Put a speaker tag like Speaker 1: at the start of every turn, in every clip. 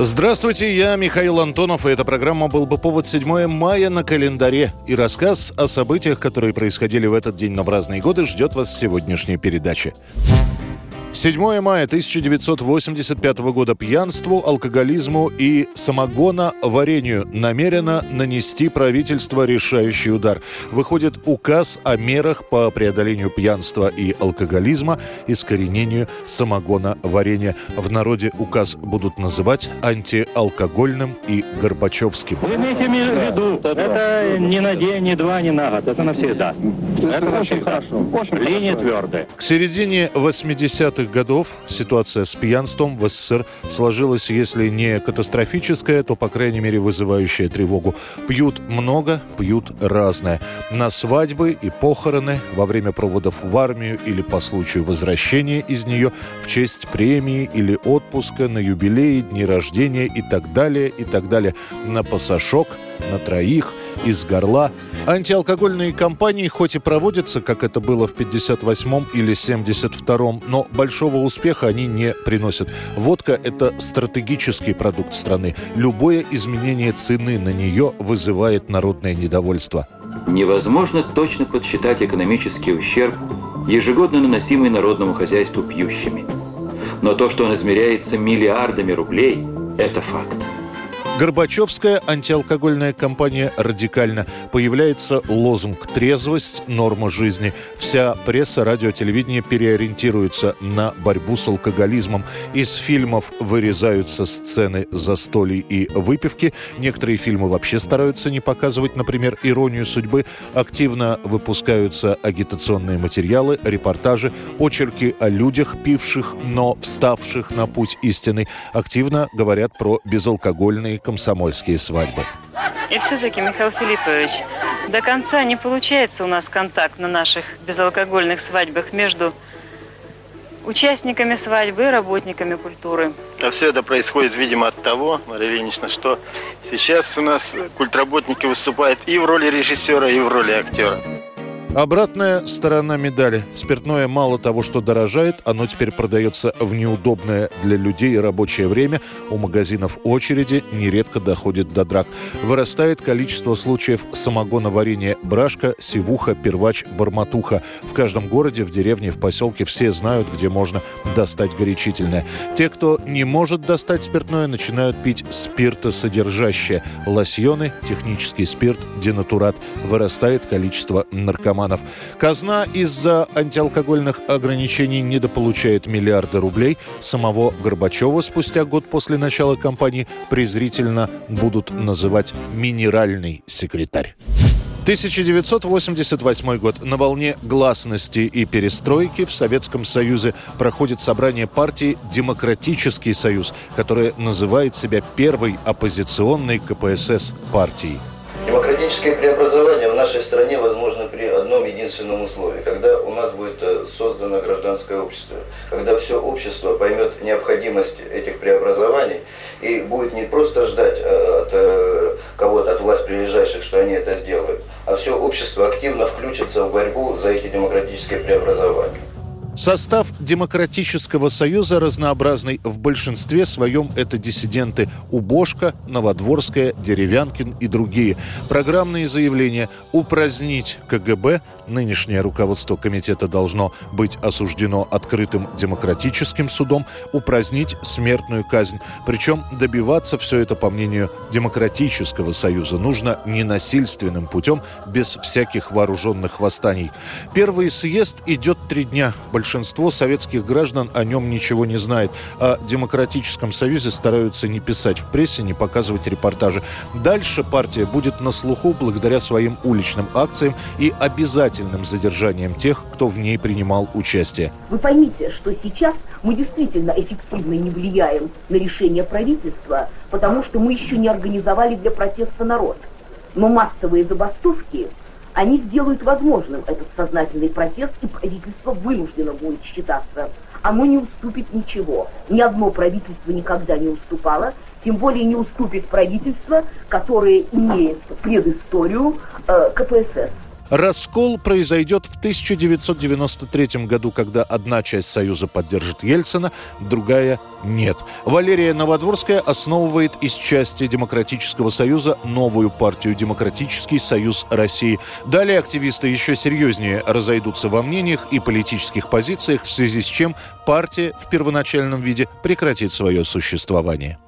Speaker 1: Здравствуйте, я Михаил Антонов, и эта программа «Был бы повод» 7 мая на календаре. И рассказ о событиях, которые происходили в этот день, но в разные годы, ждет вас в сегодняшней передаче. 7 мая 1985 года пьянству, алкоголизму и самогоноварению намерено нанести правительство решающий удар. Выходит указ о мерах по преодолению пьянства и алкоголизма, искоренению самогоноварения. В народе указ будут называть антиалкогольным и горбачевским.
Speaker 2: Вы имейте в виду, это не на день, не два, не на год, это навсегда. Это очень хорошо. Линия твердая.
Speaker 1: К середине 80-х годов ситуация с пьянством в СССР сложилась, если не катастрофическая, то, по крайней мере, вызывающая тревогу. Пьют много, пьют разное. На свадьбы и похороны, во время проводов в армию или по случаю возвращения из нее, в честь премии или отпуска, на юбилеи, дни рождения и так далее, и так далее. На пасашок, на троих – из горла. Антиалкогольные кампании хоть и проводятся, как это было в 58-м или 72-м, но большого успеха они не приносят. Водка – это стратегический продукт страны. Любое изменение цены на нее вызывает народное недовольство.
Speaker 3: Невозможно точно подсчитать экономический ущерб, ежегодно наносимый народному хозяйству пьющими. Но то, что он измеряется миллиардами рублей, это факт.
Speaker 1: Горбачевская антиалкогольная кампания радикально. Появляется лозунг «Трезвость – норма жизни». Вся пресса, радио, телевидение переориентируются на борьбу с алкоголизмом. Из фильмов вырезаются сцены застолий и выпивки. Некоторые фильмы вообще стараются не показывать, например, «Иронию судьбы». Активно выпускаются агитационные материалы, репортажи, очерки о людях, пивших, но вставших на путь истины. Активно говорят про безалкогольные комсомольские свадьбы.
Speaker 4: И все-таки, Михаил Филиппович, до конца не получается у нас контакт на наших безалкогольных свадьбах между участниками свадьбы и работниками культуры.
Speaker 5: А все это происходит, видимо, от того, Мария Ильинична, что сейчас у нас культработники выступают и в роли режиссера, и в роли актера.
Speaker 1: Обратная сторона медали. Спиртное мало того, что дорожает, оно теперь продается в неудобное для людей рабочее время. У магазинов очереди нередко доходит до драк. Вырастает количество случаев самогоноварения брашка, сивуха, первач, барматуха. В каждом городе, в деревне, в поселке все знают, где можно достать горячительное. Те, кто не может достать спиртное, начинают пить спиртосодержащее. Лосьоны, технический спирт, денатурат. Вырастает количество наркоманов наркоманов. Казна из-за антиалкогольных ограничений недополучает миллиарды рублей. Самого Горбачева спустя год после начала кампании презрительно будут называть «минеральный секретарь». 1988 год. На волне гласности и перестройки в Советском Союзе проходит собрание партии «Демократический союз», которая называет себя первой оппозиционной КПСС партией.
Speaker 6: Демократическое преобразование в нашей стране возможно при одном единственном условии, когда у нас будет э, создано гражданское общество, когда все общество поймет необходимость этих преобразований и будет не просто ждать э, от э, кого-то, от власть прилежащих, что они это сделают, а все общество активно включится в борьбу за эти демократические преобразования.
Speaker 1: Состав Демократического союза разнообразный. В большинстве своем это диссиденты Убошка, Новодворская, Деревянкин и другие. Программные заявления «Упразднить КГБ», нынешнее руководство комитета должно быть осуждено открытым демократическим судом, упразднить смертную казнь. Причем добиваться все это, по мнению Демократического союза, нужно ненасильственным путем, без всяких вооруженных восстаний. Первый съезд идет три дня. Большинство советских граждан о нем ничего не знает. О Демократическом Союзе стараются не писать в прессе, не показывать репортажи. Дальше партия будет на слуху благодаря своим уличным акциям и обязательным задержанием тех, кто в ней принимал участие.
Speaker 7: Вы поймите, что сейчас мы действительно эффективно не влияем на решение правительства, потому что мы еще не организовали для протеста народ. Но массовые забастовки Они сделают возможным этот сознательный протест, и правительство вынуждено будет считаться. Оно не уступит ничего. Ни одно правительство никогда не уступало, тем более не уступит правительство, которое имеет предысторию э, КПСС.
Speaker 1: Раскол произойдет в 1993 году, когда одна часть Союза поддержит Ельцина, другая нет. Валерия Новодворская основывает из части Демократического Союза новую партию «Демократический Союз России». Далее активисты еще серьезнее разойдутся во мнениях и политических позициях, в связи с чем партия в первоначальном виде прекратит свое существование.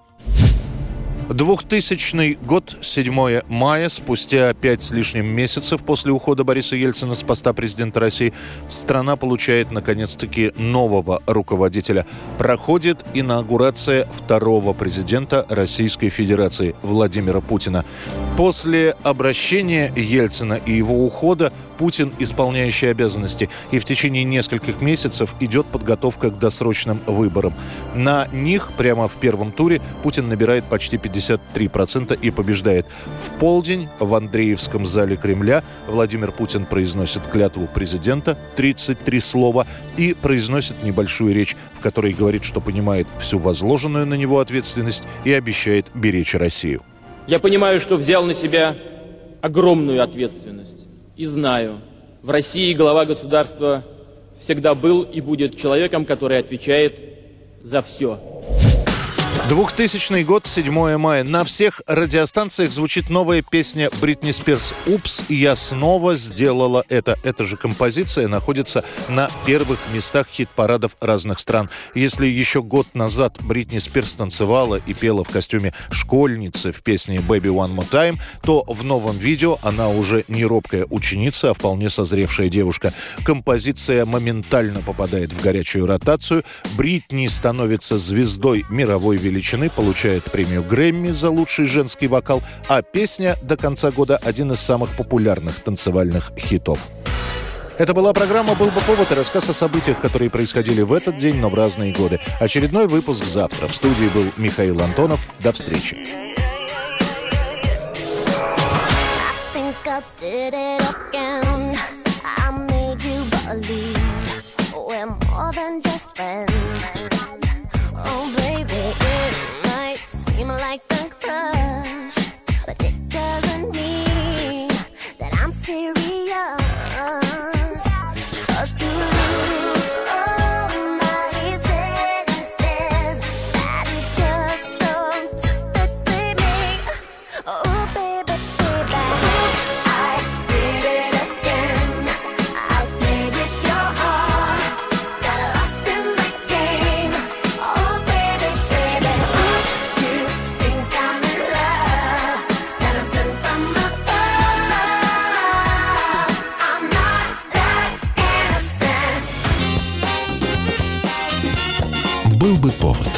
Speaker 1: 2000 год, 7 мая, спустя пять с лишним месяцев после ухода Бориса Ельцина с поста президента России, страна получает, наконец-таки, нового руководителя. Проходит инаугурация второго президента Российской Федерации Владимира Путина. После обращения Ельцина и его ухода Путин исполняющий обязанности, и в течение нескольких месяцев идет подготовка к досрочным выборам. На них прямо в первом туре Путин набирает почти 53% и побеждает. В полдень в Андреевском зале Кремля Владимир Путин произносит клятву президента, 33 слова, и произносит небольшую речь, в которой говорит, что понимает всю возложенную на него ответственность и обещает беречь Россию.
Speaker 8: Я понимаю, что взял на себя огромную ответственность и знаю, в России глава государства всегда был и будет человеком, который отвечает за все.
Speaker 1: 2000 год, 7 мая. На всех радиостанциях звучит новая песня Бритни Спирс «Упс, я снова сделала это». Эта же композиция находится на первых местах хит-парадов разных стран. Если еще год назад Бритни Спирс танцевала и пела в костюме школьницы в песне «Baby One More Time», то в новом видео она уже не робкая ученица, а вполне созревшая девушка. Композиция моментально попадает в горячую ротацию. Бритни становится звездой мировой величины величины, получает премию Грэмми за лучший женский вокал, а песня до конца года один из самых популярных танцевальных хитов. Это была программа «Был бы повод» и рассказ о событиях, которые происходили в этот день, но в разные годы. Очередной выпуск завтра. В студии был Михаил Антонов. До встречи. more than just friends. seem like the crush, but it doesn't.
Speaker 9: Был бы повод.